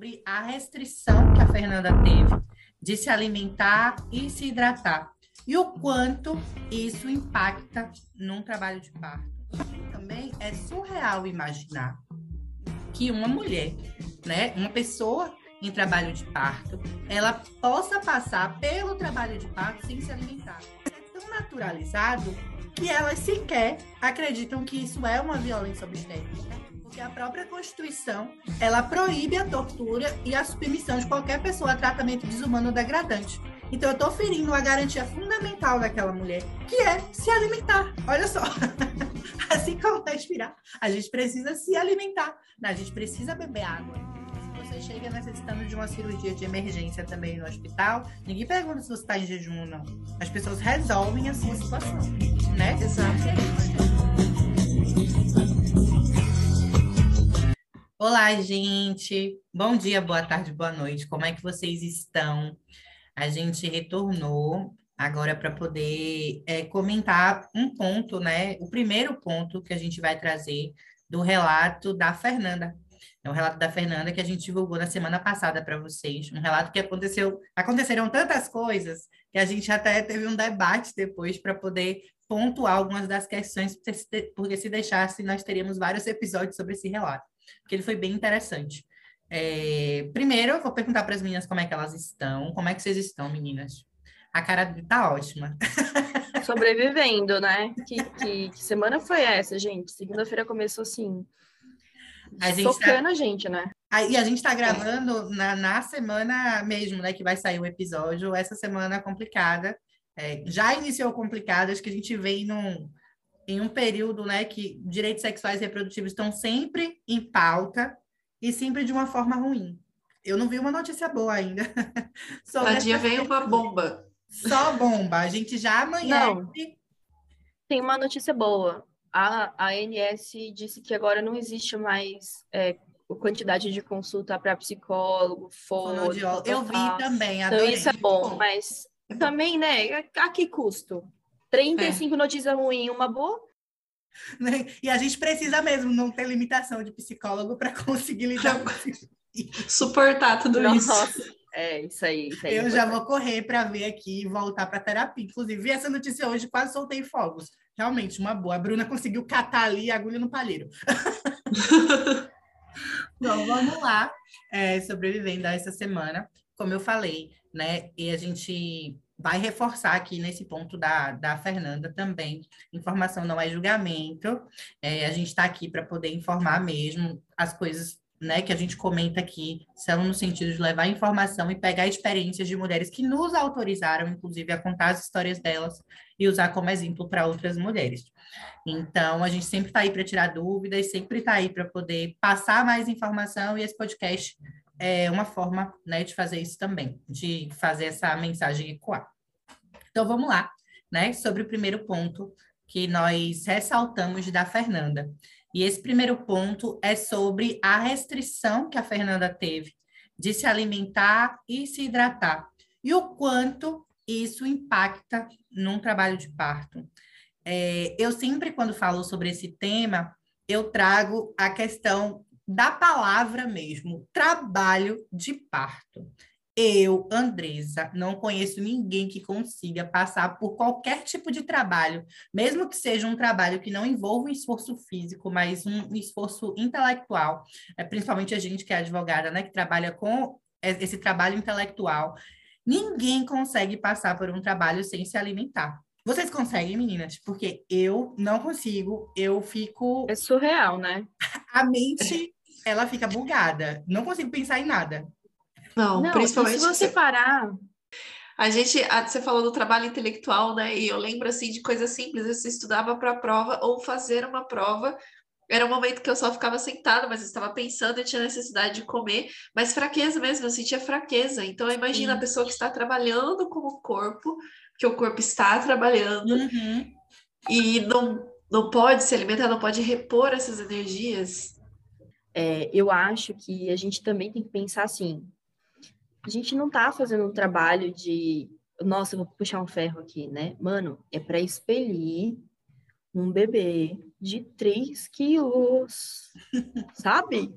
sobre a restrição que a Fernanda teve de se alimentar e se hidratar e o quanto isso impacta num trabalho de parto. Também é surreal imaginar que uma mulher, né, uma pessoa em trabalho de parto, ela possa passar pelo trabalho de parto sem se alimentar. É tão naturalizado que elas sequer acreditam que isso é uma violência obstétrica porque a própria Constituição, ela proíbe a tortura e a submissão de qualquer pessoa a tratamento desumano ou degradante. Então eu estou ferindo a garantia fundamental daquela mulher, que é se alimentar. Olha só. assim como respirar, a gente precisa se alimentar, a gente precisa beber água. Se você chega necessitando de uma cirurgia de emergência também no hospital, ninguém pergunta se você está em jejum ou não. As pessoas resolvem a sua situação, né? Exato. Olá, gente. Bom dia, boa tarde, boa noite. Como é que vocês estão? A gente retornou agora para poder é, comentar um ponto, né? O primeiro ponto que a gente vai trazer do relato da Fernanda. É um relato da Fernanda que a gente divulgou na semana passada para vocês. Um relato que aconteceu, aconteceram tantas coisas que a gente até teve um debate depois para poder pontuar algumas das questões, porque se deixasse, nós teríamos vários episódios sobre esse relato porque ele foi bem interessante. É, primeiro, eu vou perguntar para as meninas como é que elas estão. Como é que vocês estão, meninas? A cara tá ótima. Sobrevivendo, né? Que, que, que semana foi essa, gente? Segunda-feira começou assim. A gente tocando tá... a gente, né? E a gente está gravando na, na semana mesmo, né? Que vai sair o episódio. Essa semana complicada. É, já iniciou complicada, acho que a gente vem num, em um período né, que direitos sexuais e reprodutivos estão sempre em pauta e sempre de uma forma ruim. Eu não vi uma notícia boa ainda. Cada dia vem uma bomba. Só bomba. A gente já amanhã. Não. Tem uma notícia boa. A, a ANS disse que agora não existe mais é, quantidade de consulta para psicólogo, fono. Eu vi também. Adorei. Então isso é bom, mas também, né? A que custo? 35 é. notícias ruins, uma boa. Né? E a gente precisa mesmo não ter limitação de psicólogo para conseguir lidar com isso. Suportar tudo Nossa. isso. É, isso aí. Isso aí eu já vou correr para ver aqui e voltar para terapia. Inclusive, vi essa notícia hoje, quase soltei fogos. Realmente, uma boa. A Bruna conseguiu catar ali a agulha no palheiro. então, vamos lá. É, sobrevivendo a essa semana. Como eu falei, né? E a gente vai reforçar aqui nesse ponto da, da Fernanda também. Informação não é julgamento. É, a gente está aqui para poder informar mesmo as coisas né, que a gente comenta aqui são no sentido de levar informação e pegar experiências de mulheres que nos autorizaram, inclusive, a contar as histórias delas e usar como exemplo para outras mulheres. Então, a gente sempre está aí para tirar dúvidas, sempre está aí para poder passar mais informação e esse podcast é uma forma né, de fazer isso também, de fazer essa mensagem ecoar. Então vamos lá, né? Sobre o primeiro ponto que nós ressaltamos da Fernanda. E esse primeiro ponto é sobre a restrição que a Fernanda teve de se alimentar e se hidratar. E o quanto isso impacta num trabalho de parto. É, eu sempre, quando falo sobre esse tema, eu trago a questão da palavra mesmo, trabalho de parto. Eu, Andresa, não conheço ninguém que consiga passar por qualquer tipo de trabalho, mesmo que seja um trabalho que não envolva um esforço físico, mas um esforço intelectual, é, principalmente a gente que é advogada, né, que trabalha com esse trabalho intelectual. Ninguém consegue passar por um trabalho sem se alimentar. Vocês conseguem, meninas? Porque eu não consigo, eu fico. É surreal, né? A mente ela fica bugada. Não consigo pensar em nada. Não, Não principalmente. Se você parar. A gente, você falou do trabalho intelectual, né? E eu lembro assim de coisas simples. Você estudava para a prova ou fazer uma prova. Era um momento que eu só ficava sentada, mas estava pensando e tinha necessidade de comer, mas fraqueza mesmo, eu sentia fraqueza. Então, imagina a pessoa que está trabalhando com o corpo, que o corpo está trabalhando, uhum. e não, não pode se alimentar, não pode repor essas energias. É, eu acho que a gente também tem que pensar assim: a gente não tá fazendo um trabalho de, nossa, vou puxar um ferro aqui, né? Mano, é para expelir um bebê de 3 quilos, sabe?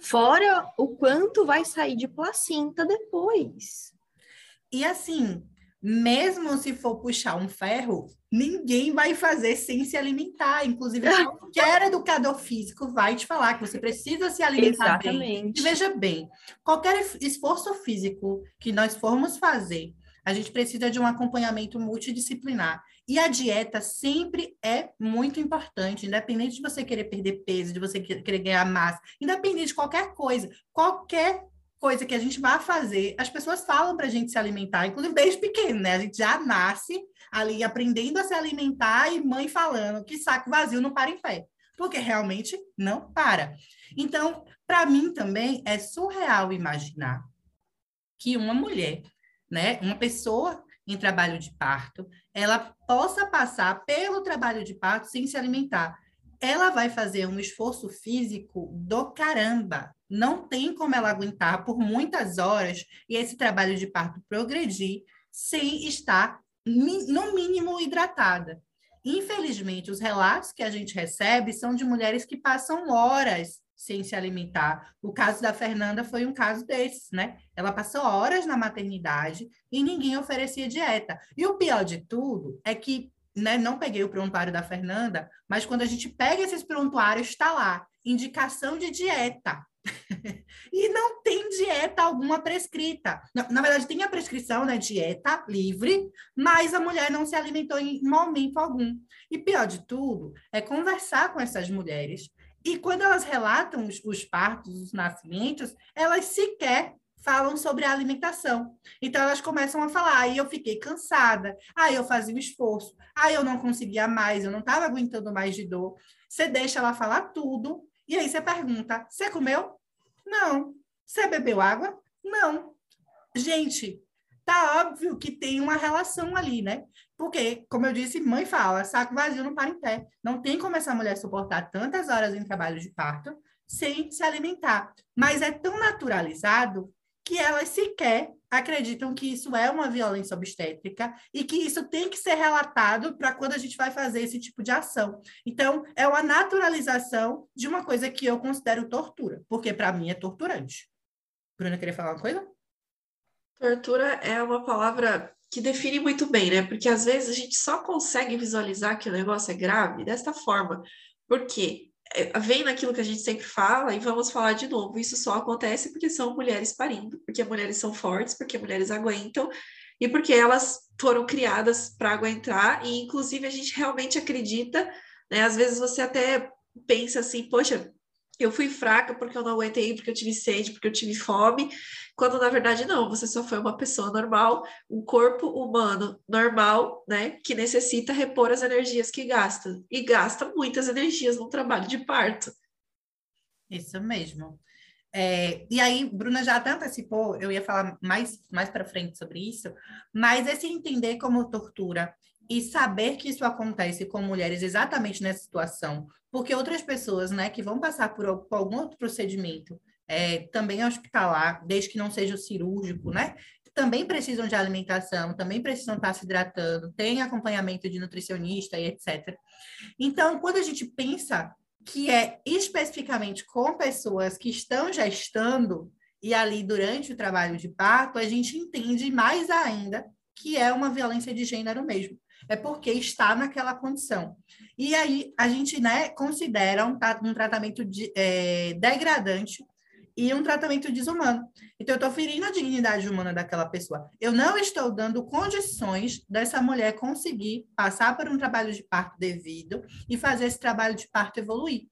Fora o quanto vai sair de placenta depois. E assim, mesmo se for puxar um ferro, ninguém vai fazer sem se alimentar. Inclusive, qualquer educador físico vai te falar que você precisa se alimentar Exatamente. bem. E veja bem, qualquer esforço físico que nós formos fazer, a gente precisa de um acompanhamento multidisciplinar. E a dieta sempre é muito importante, independente de você querer perder peso, de você querer ganhar massa, independente de qualquer coisa. Qualquer coisa que a gente vai fazer, as pessoas falam para a gente se alimentar, inclusive desde pequeno, né? A gente já nasce ali aprendendo a se alimentar e mãe falando que saco vazio não para em pé, porque realmente não para. Então, para mim também é surreal imaginar que uma mulher, né, uma pessoa em trabalho de parto, ela possa passar pelo trabalho de parto sem se alimentar. Ela vai fazer um esforço físico do caramba, não tem como ela aguentar por muitas horas e esse trabalho de parto progredir sem estar, no mínimo, hidratada. Infelizmente, os relatos que a gente recebe são de mulheres que passam horas sem se alimentar. O caso da Fernanda foi um caso desses, né? Ela passou horas na maternidade e ninguém oferecia dieta. E o pior de tudo é que, né, não peguei o prontuário da Fernanda, mas quando a gente pega esses prontuários, está lá, indicação de dieta. e não tem dieta alguma prescrita. Na, na, verdade, tem a prescrição, né? Dieta livre, mas a mulher não se alimentou em momento algum. E pior de tudo é conversar com essas mulheres. E quando elas relatam os, os partos, os nascimentos, elas sequer falam sobre a alimentação. Então elas começam a falar, aí eu fiquei cansada, aí eu fazia o esforço, aí eu não conseguia mais, eu não estava aguentando mais de dor. Você deixa ela falar tudo, e aí você pergunta: você comeu? Não. Você bebeu água? Não. Gente, tá óbvio que tem uma relação ali, né? Porque, como eu disse, mãe fala, saco vazio não para em pé. Não tem como essa mulher suportar tantas horas em trabalho de parto sem se alimentar. Mas é tão naturalizado que elas sequer acreditam que isso é uma violência obstétrica e que isso tem que ser relatado para quando a gente vai fazer esse tipo de ação. Então, é uma naturalização de uma coisa que eu considero tortura, porque para mim é torturante. Bruna, queria falar uma coisa? Tortura é uma palavra que define muito bem, né? Porque às vezes a gente só consegue visualizar que o negócio é grave desta forma. Por quê? É, vem naquilo que a gente sempre fala e vamos falar de novo. Isso só acontece porque são mulheres parindo, porque mulheres são fortes, porque mulheres aguentam e porque elas foram criadas para aguentar e inclusive a gente realmente acredita, né? Às vezes você até pensa assim, poxa, eu fui fraca porque eu não aguentei, porque eu tive sede, porque eu tive fome, quando na verdade não, você só foi uma pessoa normal, um corpo humano normal, né, que necessita repor as energias que gasta, e gasta muitas energias no trabalho de parto. Isso mesmo. É, e aí, Bruna já até antecipou, eu ia falar mais, mais para frente sobre isso, mas esse entender como tortura e saber que isso acontece com mulheres exatamente nessa situação, porque outras pessoas, né, que vão passar por, algum outro procedimento, é, também hospitalar, desde que não seja o cirúrgico, né, também precisam de alimentação, também precisam estar se hidratando, tem acompanhamento de nutricionista e etc. Então, quando a gente pensa que é especificamente com pessoas que estão gestando e ali durante o trabalho de parto, a gente entende mais ainda que é uma violência de gênero mesmo é porque está naquela condição. E aí a gente né, considera um, um tratamento de, é, degradante e um tratamento desumano. Então, eu estou ferindo a dignidade humana daquela pessoa. Eu não estou dando condições dessa mulher conseguir passar por um trabalho de parto devido e fazer esse trabalho de parto evoluir.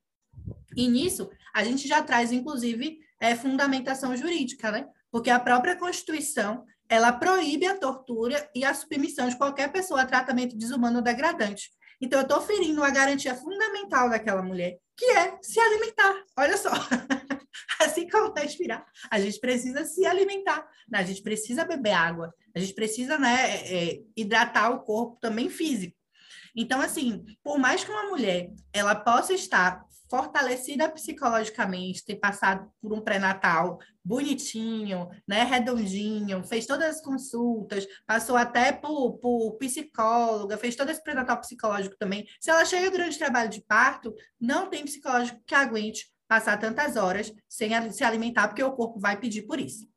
E nisso, a gente já traz, inclusive, é, fundamentação jurídica, né? Porque a própria Constituição ela proíbe a tortura e a submissão de qualquer pessoa a tratamento desumano ou degradante. Então, eu estou ferindo a garantia fundamental daquela mulher, que é se alimentar. Olha só, assim como respirar, a gente precisa se alimentar, né? a gente precisa beber água, a gente precisa né, é, é hidratar o corpo também físico. Então, assim, por mais que uma mulher ela possa estar fortalecida psicologicamente, ter passado por um pré-natal bonitinho, né, redondinho, fez todas as consultas, passou até por, por psicóloga, fez todo esse pré-natal psicológico também. Se ela chega durante o trabalho de parto, não tem psicológico que aguente passar tantas horas sem se alimentar, porque o corpo vai pedir por isso.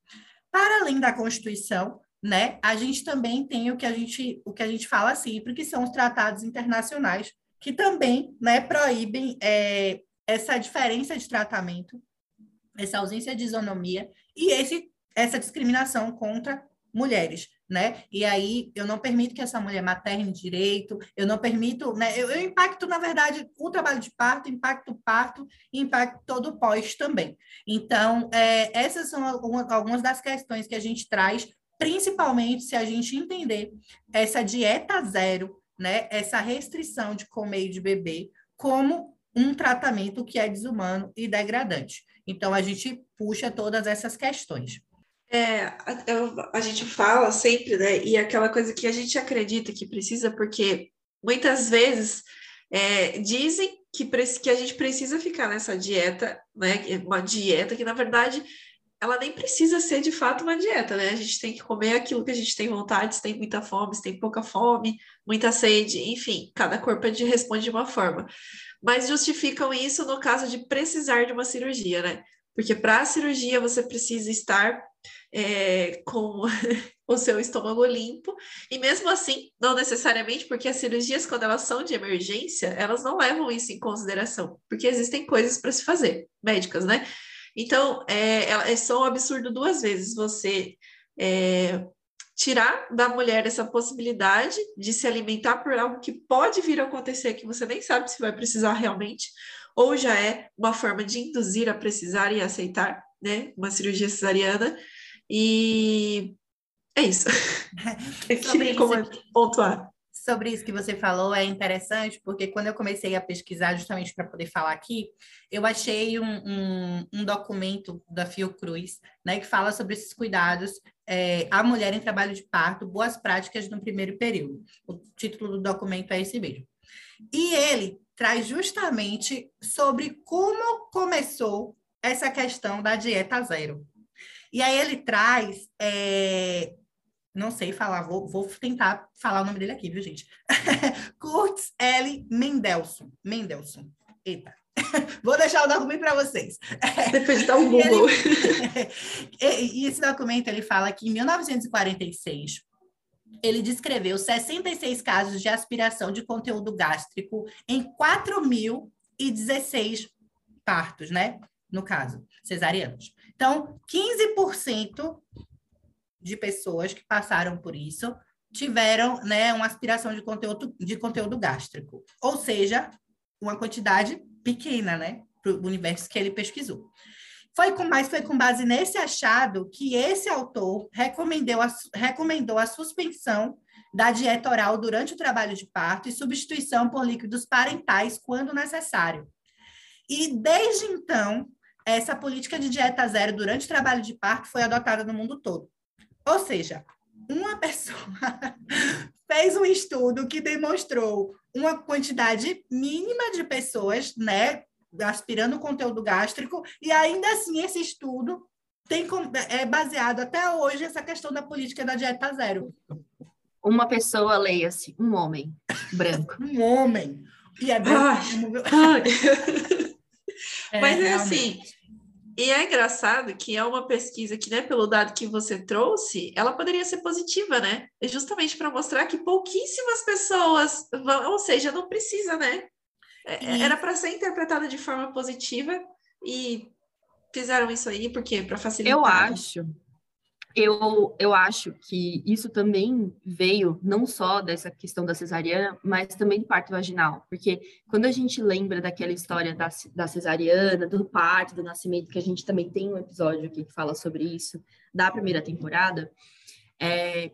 Para além da Constituição, né, a gente também tem o que a gente, o que a gente fala sempre, que são os tratados internacionais, que também né, proíbem é, essa diferença de tratamento, essa ausência de isonomia e esse, essa discriminação contra mulheres, né? E aí eu não permito que essa mulher materne direito, eu não permito, né? Eu, eu impacto, na verdade, o trabalho de parto, impacto o parto impacto todo o pós também. Então, é, essas são algumas das questões que a gente traz, principalmente se a gente entender essa dieta zero, né? Essa restrição de comer e de beber como um tratamento que é desumano e degradante. Então, a gente puxa todas essas questões. É, a, a, gente fala sempre, né? E aquela coisa que a gente acredita que precisa, porque muitas vezes é, dizem que, que a gente precisa ficar nessa dieta, né? Uma dieta que, na verdade, ela nem precisa ser de fato uma dieta, né? A gente tem que comer aquilo que a gente tem vontade, se tem muita fome, se tem pouca fome, muita sede, enfim, cada corpo responde de uma forma. Mas justificam isso no caso de precisar de uma cirurgia, né? Porque para a cirurgia você precisa estar é, com o seu estômago limpo, e mesmo assim, não necessariamente, porque as cirurgias, quando elas são de emergência, elas não levam isso em consideração, porque existem coisas para se fazer, médicas, né? Então, é, é só um absurdo duas vezes você é, tirar da mulher essa possibilidade de se alimentar por algo que pode vir a acontecer, que você nem sabe se vai precisar realmente, ou já é uma forma de induzir a precisar e aceitar, né, uma cirurgia cesariana, e é isso. Eu queria como pontuar. Sobre isso que você falou é interessante, porque quando eu comecei a pesquisar, justamente para poder falar aqui, eu achei um, um, um, documento da Fiocruz, né, que fala sobre esses cuidados é, à mulher em trabalho de parto, boas práticas no primeiro período. O título do documento é esse mesmo. E ele traz justamente sobre como começou essa questão da dieta zero. E aí ele traz, é... não sei falar, vou, vou, tentar falar o nome dele aqui, viu, gente? Kurtz L. Mendelssohn. Mendelssohn. Eita. Vou deixar o documento para vocês. Depois de dar um Google. e esse documento ele fala que em 1946 ele descreveu 66 casos de aspiração de conteúdo gástrico em 4.016 partos, né? No caso, cesarianos. Então, 15% de pessoas que passaram por isso tiveram né, uma aspiração de conteúdo, de conteúdo gástrico. Ou seja, uma quantidade pequena, né? Para o universo que ele pesquisou. Foi com, mas foi com base nesse achado que esse autor recomendou a, recomendou a suspensão da dieta oral durante o trabalho de parto e substituição por líquidos parentais quando necessário. E desde então, essa política de dieta zero durante o trabalho de parto foi adotada no mundo todo. Ou seja, uma pessoa fez um estudo que demonstrou uma quantidade mínima de pessoas, né, aspirando o conteúdo gástrico, e ainda assim esse estudo tem é baseado até hoje essa questão da política da dieta zero. Uma pessoa, leia-se, um homem branco. um homem. E é branco. Ai, ai. Mas é, é assim, e é engraçado que é uma pesquisa que, né, pelo dado que você trouxe, ela poderia ser positiva, né? É justamente para mostrar que pouquíssimas pessoas vão, ou seja, não precisa, né? É, era para ser interpretada de forma positiva e fizeram isso aí porque para facilitar. Eu acho eu, eu acho que isso também veio não só dessa questão da cesariana, mas também do parto vaginal, porque quando a gente lembra daquela história da, da cesariana, do parto, do nascimento, que a gente também tem um episódio aqui que fala sobre isso, da primeira temporada, é,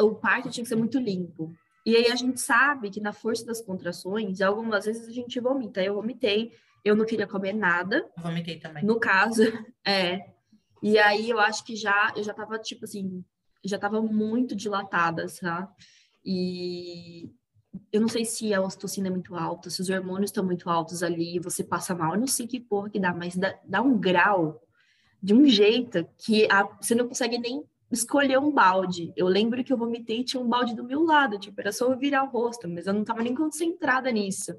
o parto tinha que ser muito limpo. E aí a gente sabe que na força das contrações, algumas vezes a gente vomita. Eu vomitei, eu não queria comer nada. Vomitei também. No caso, é, e aí eu acho que já eu já tava tipo assim, já tava muito dilatada, sabe? E eu não sei se a ocitocina é muito alta, se os hormônios estão muito altos ali, você passa mal, eu não sei que porra que dá, mas dá, dá um grau de um jeito que a, você não consegue nem escolher um balde. Eu lembro que eu vomitei e tinha um balde do meu lado, tipo, era só eu virar o rosto, mas eu não tava nem concentrada nisso.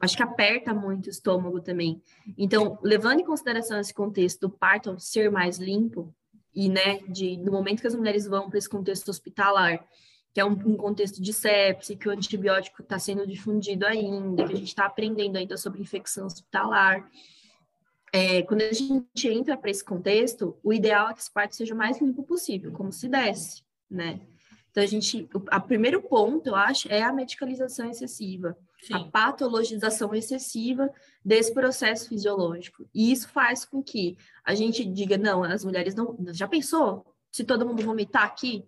Acho que aperta muito o estômago também. Então, levando em consideração esse contexto do parto ser mais limpo, e, né, de, no momento que as mulheres vão para esse contexto hospitalar, que é um, um contexto de sepse, que o antibiótico está sendo difundido ainda, que a gente está aprendendo ainda sobre infecção hospitalar. É, quando a gente entra para esse contexto, o ideal é que esse parto seja o mais limpo possível, como se desse, né? Então, a gente, o primeiro ponto, eu acho, é a medicalização excessiva, Sim. a patologização excessiva desse processo fisiológico. E isso faz com que a gente diga, não, as mulheres não. Já pensou? Se todo mundo vomitar aqui,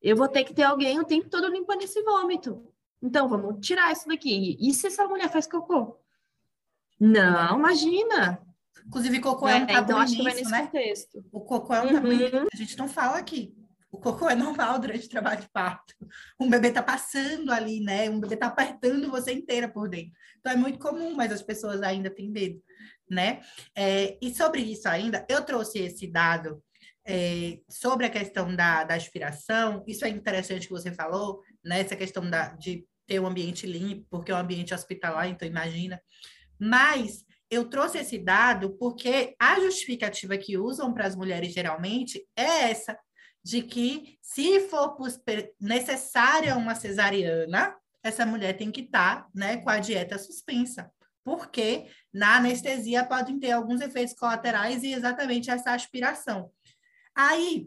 eu vou ter que ter alguém o tempo todo limpando esse vômito. Então, vamos tirar isso daqui. E se essa mulher faz cocô? Não, imagina. Inclusive, cocô é, é um tabu então, acho que vai nesse né? contexto. O cocô é um tabu uhum. a gente não fala aqui. O cocô é normal durante o trabalho de parto. Um bebê tá passando ali, né? Um bebê tá apertando você inteira por dentro. Então, é muito comum, mas as pessoas ainda têm medo, né? É, e sobre isso ainda, eu trouxe esse dado é, sobre a questão da, da aspiração, isso é interessante que você falou, né? Essa questão da, de ter um ambiente limpo, porque é um ambiente hospitalar, então imagina. Mas eu trouxe esse dado porque a justificativa que usam para as mulheres geralmente é essa, de que se for necessária uma cesariana, essa mulher tem que estar tá, né, com a dieta suspensa, porque na anestesia podem ter alguns efeitos colaterais e exatamente essa aspiração. Aí,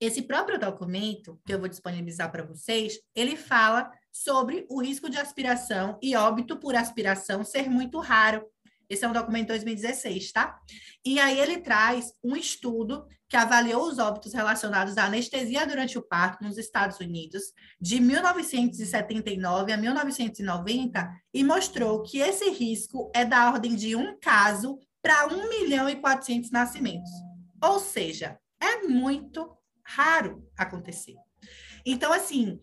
esse próprio documento, que eu vou disponibilizar para vocês, ele fala sobre o risco de aspiração e óbito por aspiração ser muito raro. Esse é um documento de 2016, tá? E aí ele traz um estudo que avaliou os óbitos relacionados à anestesia durante o parto nos Estados Unidos, de 1979 a 1990, e mostrou que esse risco é da ordem de um caso para 1 milhão e 400 nascimentos. Ou seja, é muito raro acontecer. Então, assim,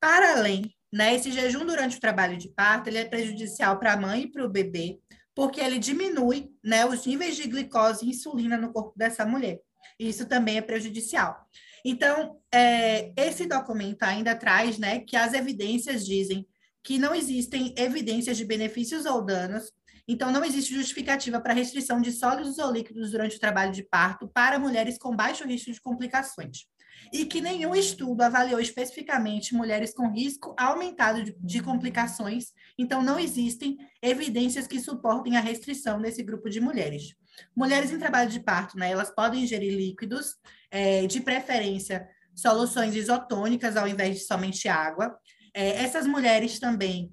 para além, né, esse jejum durante o trabalho de parto, ele é prejudicial para a mãe e para o bebê, porque ele diminui, né, os níveis de glicose e insulina no corpo dessa mulher. Isso também é prejudicial. Então, é, esse documento ainda traz, né, que as evidências dizem que não existem evidências de benefícios ou danos então, não existe justificativa para restrição de sólidos ou líquidos durante o trabalho de parto para mulheres com baixo risco de complicações. E que nenhum estudo avaliou especificamente mulheres com risco aumentado de, complicações, então não existem evidências que suportem a restrição nesse grupo de mulheres. Mulheres em trabalho de parto, né, elas podem ingerir líquidos, é, de preferência soluções isotônicas ao invés de somente água. É, essas mulheres também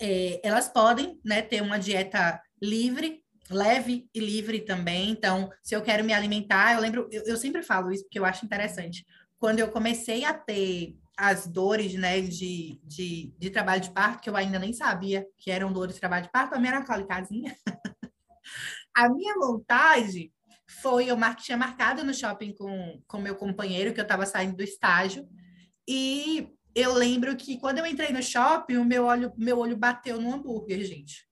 é, elas podem né, ter uma dieta livre, leve e livre também. Então, se eu quero me alimentar, eu lembro, eu, eu sempre falo isso porque eu acho interessante. Quando eu comecei a ter as dores né, de, de, de trabalho de parto, que eu ainda nem sabia que eram dores de trabalho de parto, a minha era cólicazinha. a minha vontade foi, eu mar, tinha marcado no shopping com, com meu companheiro, que eu estava saindo do estágio, e eu lembro que quando eu entrei no shopping, o meu olho, meu olho bateu no hambúrguer, gente.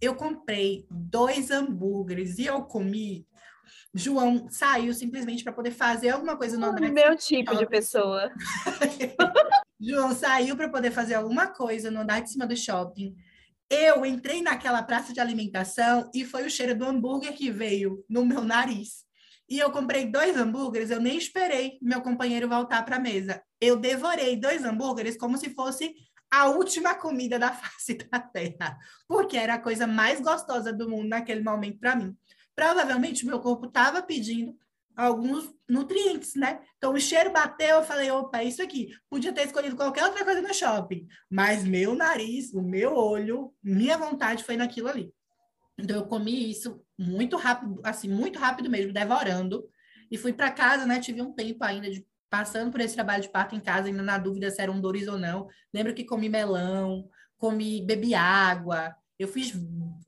Eu comprei dois hambúrgueres e eu comi. João saiu simplesmente para poder fazer alguma coisa no andar. Meu tipo de pessoa. João saiu para poder fazer alguma coisa no andar de cima do shopping. Eu entrei naquela praça de alimentação e foi o cheiro do hambúrguer que veio no meu nariz. E eu comprei dois hambúrgueres, eu nem esperei meu companheiro voltar para a mesa. Eu devorei dois hambúrgueres como se fosse a última comida da face da terra, porque era a coisa mais gostosa do mundo naquele momento para mim. Provavelmente meu corpo estava pedindo alguns nutrientes, né? Então o cheiro bateu, eu falei, opa, é isso aqui. Podia ter escolhido qualquer outra coisa no shopping, mas meu nariz, o meu olho, minha vontade foi naquilo ali. Então eu comi isso muito rápido, assim, muito rápido mesmo, devorando. E fui para casa, né? Tive um tempo ainda de passando por esse trabalho de parto em casa, ainda na dúvida se eram dores ou não. Lembro que comi melão, comi, bebi água, eu fiz,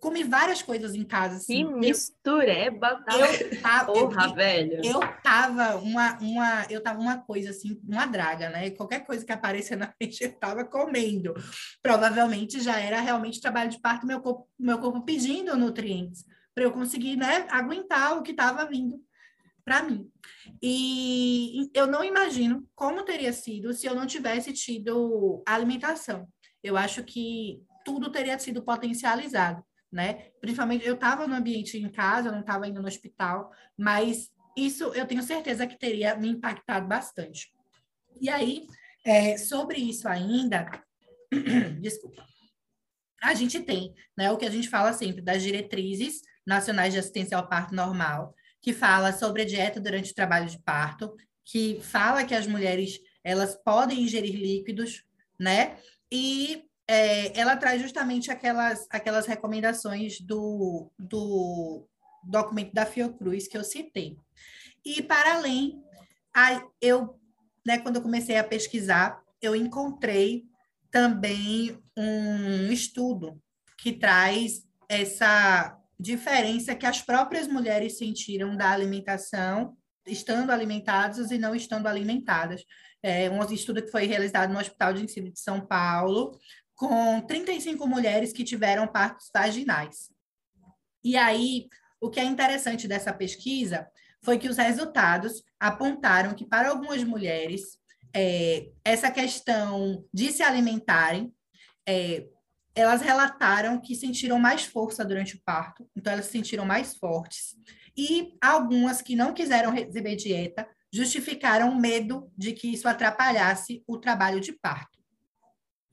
comi várias coisas em casa. Assim. Que mistureba! Eu tava, Porra, eu, velho! Eu tava uma, uma, eu tava uma coisa assim, uma draga, né? Qualquer coisa que aparecia na frente, eu tava comendo. Provavelmente já era realmente trabalho de parto, meu corpo, meu corpo pedindo nutrientes para eu conseguir, né, aguentar o que estava vindo para mim. E eu não imagino como teria sido se eu não tivesse tido alimentação. Eu acho que tudo teria sido potencializado, né? Principalmente, eu estava no ambiente em casa, eu não estava indo no hospital, mas isso eu tenho certeza que teria me impactado bastante. E aí, é, sobre isso ainda, desculpa, a gente tem né, o que a gente fala sempre das diretrizes nacionais de assistência ao parto normal, que fala sobre a dieta durante o trabalho de parto, que fala que as mulheres elas podem ingerir líquidos, né? E é, ela traz justamente aquelas, aquelas recomendações do, do documento da Fiocruz que eu citei. E, para além, a, eu, né, quando eu comecei a pesquisar, eu encontrei também um estudo que traz essa diferença que as próprias mulheres sentiram da alimentação, estando alimentadas e não estando alimentadas. É um estudo que foi realizado no Hospital de Ensino de São Paulo, com 35 mulheres que tiveram partos vaginais. E aí, o que é interessante dessa pesquisa foi que os resultados apontaram que, para algumas mulheres, é, essa questão de se alimentarem, é, elas relataram que sentiram mais força durante o parto, então elas se sentiram mais fortes. E algumas que não quiseram receber dieta justificaram medo de que isso atrapalhasse o trabalho de parto.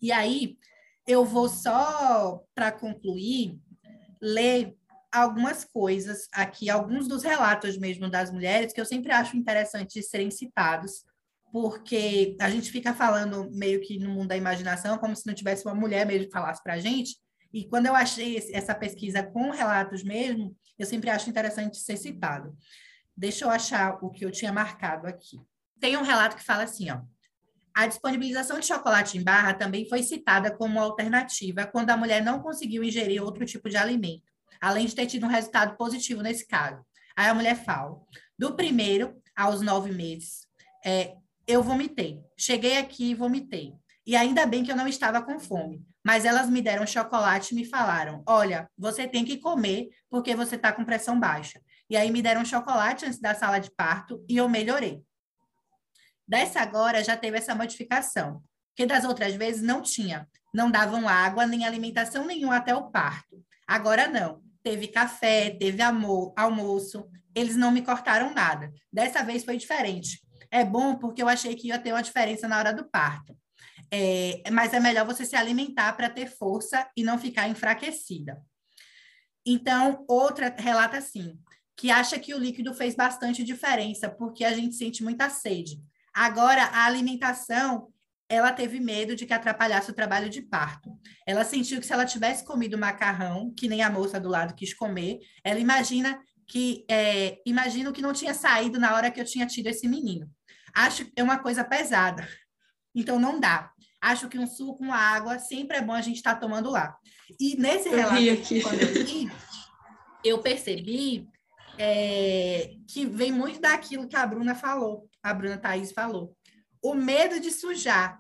E aí, eu vou só, para concluir, ler algumas coisas aqui, alguns dos relatos mesmo das mulheres, que eu sempre acho interessante serem citados, porque a gente fica falando meio que no mundo da imaginação, como se não tivesse uma mulher mesmo que falasse para a gente. E quando eu achei essa pesquisa com relatos mesmo, eu sempre acho interessante ser citado. Deixa eu achar o que eu tinha marcado aqui. Tem um relato que fala assim, ó. A disponibilização de chocolate em barra também foi citada como alternativa quando a mulher não conseguiu ingerir outro tipo de alimento, além de ter tido um resultado positivo nesse caso. Aí a mulher fala: do primeiro aos nove meses, é, eu vomitei. Cheguei aqui e vomitei. E ainda bem que eu não estava com fome. Mas elas me deram chocolate e me falaram: olha, você tem que comer porque você está com pressão baixa. E aí me deram chocolate antes da sala de parto e eu melhorei. Dessa agora já teve essa modificação, porque das outras vezes não tinha. Não davam água nem alimentação nenhuma até o parto. Agora não. Teve café, teve almoço. Eles não me cortaram nada. Dessa vez foi diferente é bom porque eu achei que ia ter uma diferença na hora do parto. É, mas é melhor você se alimentar para ter força e não ficar enfraquecida. Então, outra relata assim, que acha que o líquido fez bastante diferença, porque a gente sente muita sede. Agora, a alimentação, ela teve medo de que atrapalhasse o trabalho de parto. Ela sentiu que se ela tivesse comido macarrão, que nem a moça do lado quis comer, ela imagina que é, imagino que não tinha saído na hora que eu tinha tido esse menino. Acho que é uma coisa pesada. Então, não dá. Acho que um suco com água sempre é bom a gente estar tá tomando lá. E nesse eu relato, quando eu li, eu percebi é, que vem muito daquilo que a Bruna falou, a Bruna Thaís falou. O medo de sujar.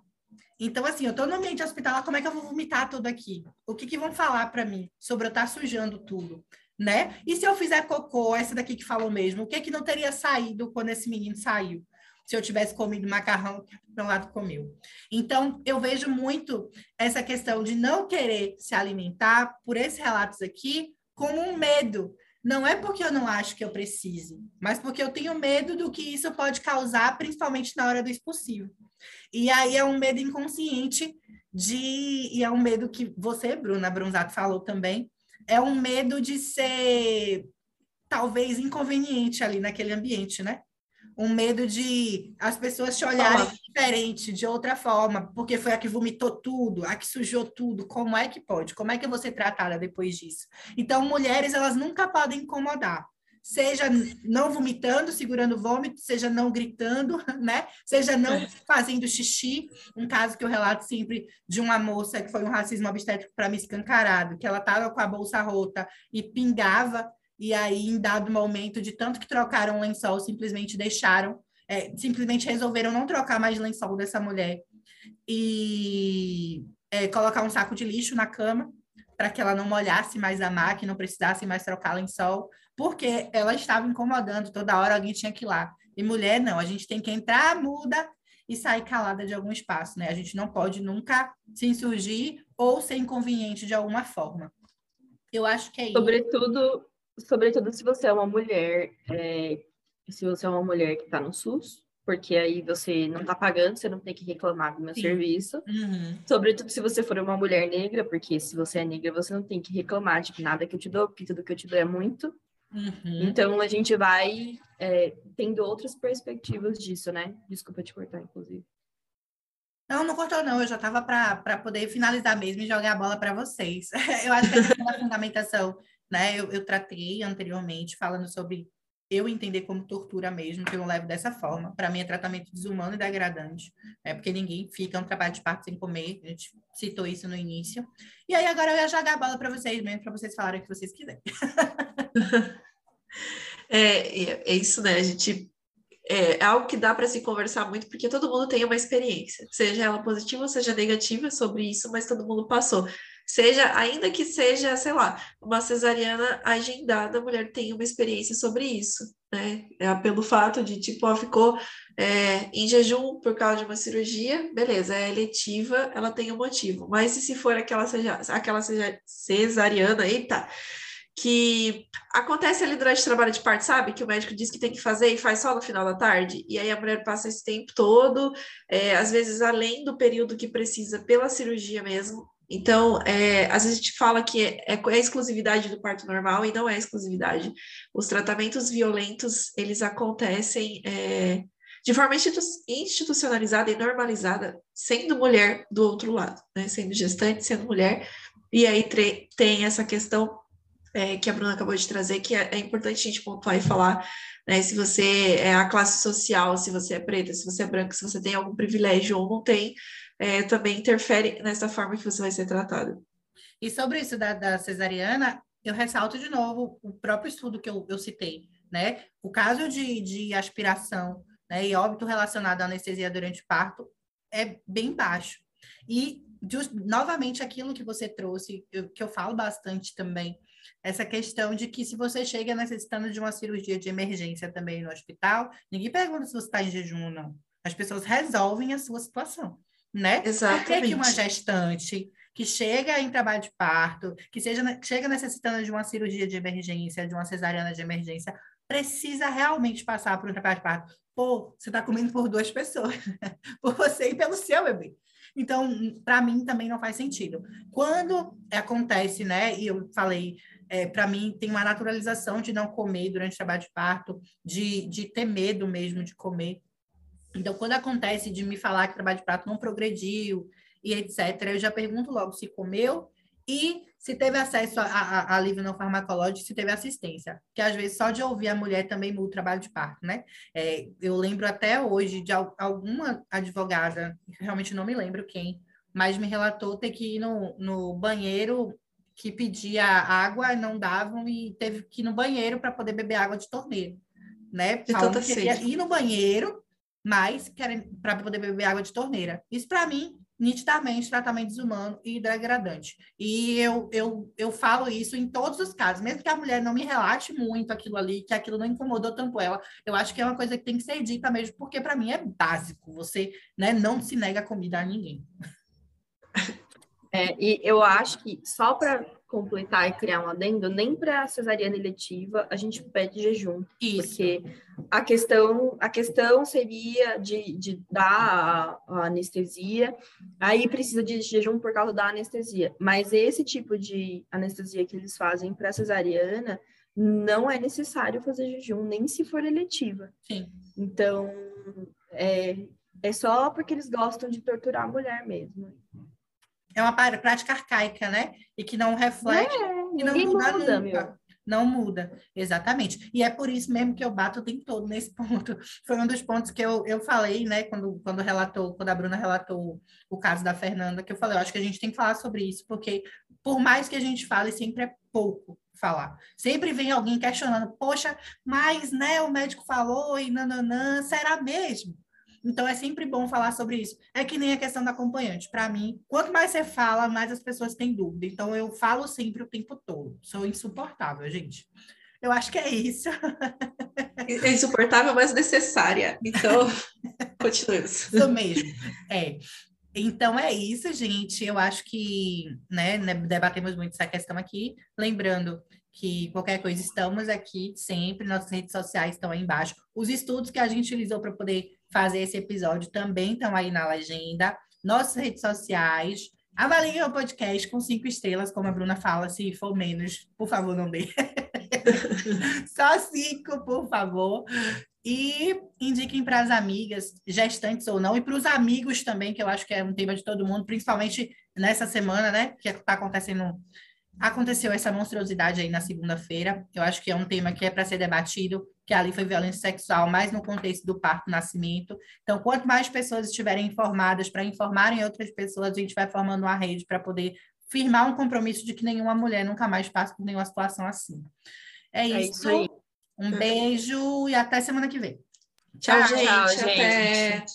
Então, assim, eu estou no ambiente hospitalar, como é que eu vou vomitar tudo aqui? O que, que vão falar para mim sobre eu estar tá sujando tudo? Né? E se eu fizer cocô, essa daqui que falou mesmo, o que que não teria saído quando esse menino saiu? Se eu tivesse comido macarrão que meu lado comeu. Então, eu vejo muito essa questão de não querer se alimentar por esses relatos aqui como um medo. Não é porque eu não acho que eu precise, mas porque eu tenho medo do que isso pode causar, principalmente na hora do expulsivo. E aí é um medo inconsciente de. E é um medo que você, Bruna Bronzato, falou também. É um medo de ser talvez inconveniente ali naquele ambiente, né? Um medo de as pessoas te olharem diferente, de outra forma, porque foi a que vomitou tudo, a que sujou tudo. Como é que pode? Como é que eu vou ser tratada depois disso? Então, mulheres, elas nunca podem incomodar. Seja não vomitando, segurando o vômito, seja não gritando, né? Seja não é. fazendo xixi. Um caso que eu relato sempre de uma moça que foi um racismo obstétrico para mim escancarado, que ela estava com a bolsa rota e pingava e aí, em dado momento, de tanto que trocaram o lençol, simplesmente deixaram, é, simplesmente resolveram não trocar mais lençol dessa mulher e é, colocar um saco de lixo na cama para que ela não molhasse mais a máquina, não precisasse mais trocar lençol, porque ela estava incomodando toda hora, alguém tinha que ir lá. E mulher, não, a gente tem que entrar muda e sair calada de algum espaço, né? A gente não pode nunca se insurgir ou ser inconveniente de alguma forma. Eu acho que é isso. Sobretudo, sobretudo se você é uma mulher, é, se você é uma mulher que está no SUS, porque aí você não está pagando, você não tem que reclamar do meu Sim. serviço. Uhum. Sobretudo se você for uma mulher negra, porque se você é negra, você não tem que reclamar de nada que eu te dou, porque tudo que eu te dou é muito. Uhum. Então a gente vai é, tendo outras perspectivas disso, né? Desculpa te cortar, inclusive. Não, não cortou, não. Eu já estava para poder finalizar mesmo e jogar a bola para vocês. eu acho que a fundamentação, né? Eu, eu tratei anteriormente falando sobre eu entender como tortura mesmo, que eu não levo dessa forma. Para mim é tratamento desumano e degradante, né? porque ninguém fica um trabalho de parto sem comer. A gente citou isso no início. E aí agora eu ia jogar a bola para vocês mesmo, para vocês falarem o que vocês quiserem. é, é isso, né? A gente é, é algo que dá para se conversar muito, porque todo mundo tem uma experiência, seja ela positiva seja negativa sobre isso, mas todo mundo passou. Seja, ainda que seja, sei lá, uma cesariana agendada, a mulher tem uma experiência sobre isso, né? É pelo fato de, tipo, ela ficou é, em jejum por causa de uma cirurgia, beleza, é eletiva, ela tem um motivo. Mas e se for aquela, seja, aquela cesariana, eita, que acontece ali durante o trabalho de parto, sabe? Que o médico diz que tem que fazer e faz só no final da tarde, e aí a mulher passa esse tempo todo, é, às vezes além do período que precisa pela cirurgia mesmo. Então, é, às vezes a gente fala que é, é, é exclusividade do parto normal e não é exclusividade. Os tratamentos violentos, eles acontecem é, de forma institucionalizada e normalizada, sendo mulher do outro lado, né? Sendo gestante, sendo mulher. E aí tem essa questão é, que a Bruna acabou de trazer, que é, é, importante a gente pontuar e falar, né, se você é a classe social, se você é preta, se você é branca, se você tem algum privilégio ou não tem, é, também interfere nessa forma que você vai ser tratado. E sobre isso da, da cesariana, eu ressalto de novo o próprio estudo que eu, eu citei, né? O caso de, de aspiração né, e óbito relacionado à anestesia durante o parto é bem baixo. E, just, novamente, aquilo que você trouxe, eu, que eu falo bastante também, essa questão de que se você chega necessitando de uma cirurgia de emergência também no hospital, ninguém pergunta se você está em jejum ou não. As pessoas resolvem a sua situação, né? Exatamente. Por que, que uma gestante que chega em trabalho de parto, que seja, chega necessitando de uma cirurgia de emergência, de uma cesariana de emergência, precisa realmente passar por um trabalho de parto? Pô, você está comendo por duas pessoas, por você e pelo seu bebê. Então, para mim também não faz sentido. Quando acontece, né, e eu falei, é, para mim tem uma naturalização de não comer durante o trabalho de parto, de, de ter medo mesmo de comer. Então, quando acontece de me falar que o trabalho de parto não progrediu e etc., eu já pergunto logo se comeu e se teve acesso a, a, a livro não farmacológico, se teve assistência. Que às vezes só de ouvir a mulher também muda o trabalho de parto, né? É, eu lembro até hoje de alguma advogada, realmente não me lembro quem, mas me relatou ter que ir no, no banheiro que pedia água não davam e teve que ir no banheiro para poder beber água de torneira, né? De Falando que queria ir no banheiro, mas para poder beber água de torneira. Isso para mim nitidamente tratamento desumano e degradante. E eu, eu, eu falo isso em todos os casos, mesmo que a mulher não me relate muito aquilo ali, que aquilo não incomodou tanto ela, eu acho que é uma coisa que tem que ser dita mesmo, porque para mim é básico, você né, não se nega comida a ninguém. É, e eu acho que só para completar e criar um adendo, nem para cesariana eletiva a gente pede jejum, Isso. porque a questão a questão seria de, de dar a, a, anestesia, aí precisa de jejum por causa da anestesia, mas esse tipo de anestesia que eles fazem para cesariana não é necessário fazer jejum, nem se for eletiva. Sim. Então, é, é só porque eles gostam de torturar a mulher mesmo é uma prática arcaica, né? E que não reflete é, e não muda, muda nunca. Não muda, exatamente. E é por isso mesmo que eu bato o tempo todo nesse ponto. Foi um dos pontos que eu, eu falei, né, quando, quando relatou, quando a Bruna relatou o caso da Fernanda, que eu falei, eu acho que a gente tem que falar sobre isso, porque por mais que a gente fale, sempre é pouco falar. Sempre vem alguém questionando, poxa, mas né, o médico falou e nananã, será mesmo? Então é sempre bom falar sobre isso. É que nem a questão da acompanhante. Para mim, quanto mais você fala, mais as pessoas têm dúvida. Então eu falo sempre o tempo todo. Sou insuportável, gente. Eu acho que é isso. É insuportável, mas necessária. Então. Continue. Isso mesmo. É. Então é isso, gente. Eu acho que né, né, debatemos muito essa questão aqui. Lembrando que qualquer coisa, estamos aqui sempre, nossas redes sociais estão aí embaixo. Os estudos que a gente utilizou para poder fazer esse episódio também estão aí na legenda. Nossas redes sociais. Avaliem o podcast com cinco estrelas, como a Bruna fala. Se for menos, por favor, não dê. Só cinco, por favor. E indiquem para as amigas, gestantes ou não, e para os amigos também, que eu acho que é um tema de todo mundo, principalmente nessa semana, né? Que está acontecendo. Aconteceu essa monstruosidade aí na segunda-feira. Eu acho que é um tema que é para ser debatido, que ali foi violência sexual, mais no contexto do parto-nascimento. Então, quanto mais pessoas estiverem informadas para informarem outras pessoas, a gente vai formando uma rede para poder firmar um compromisso de que nenhuma mulher nunca mais passe por nenhuma situação assim. É isso. É isso aí. Um beijo e até semana que vem. Tchau, tchau gente. Tchau, gente. Até.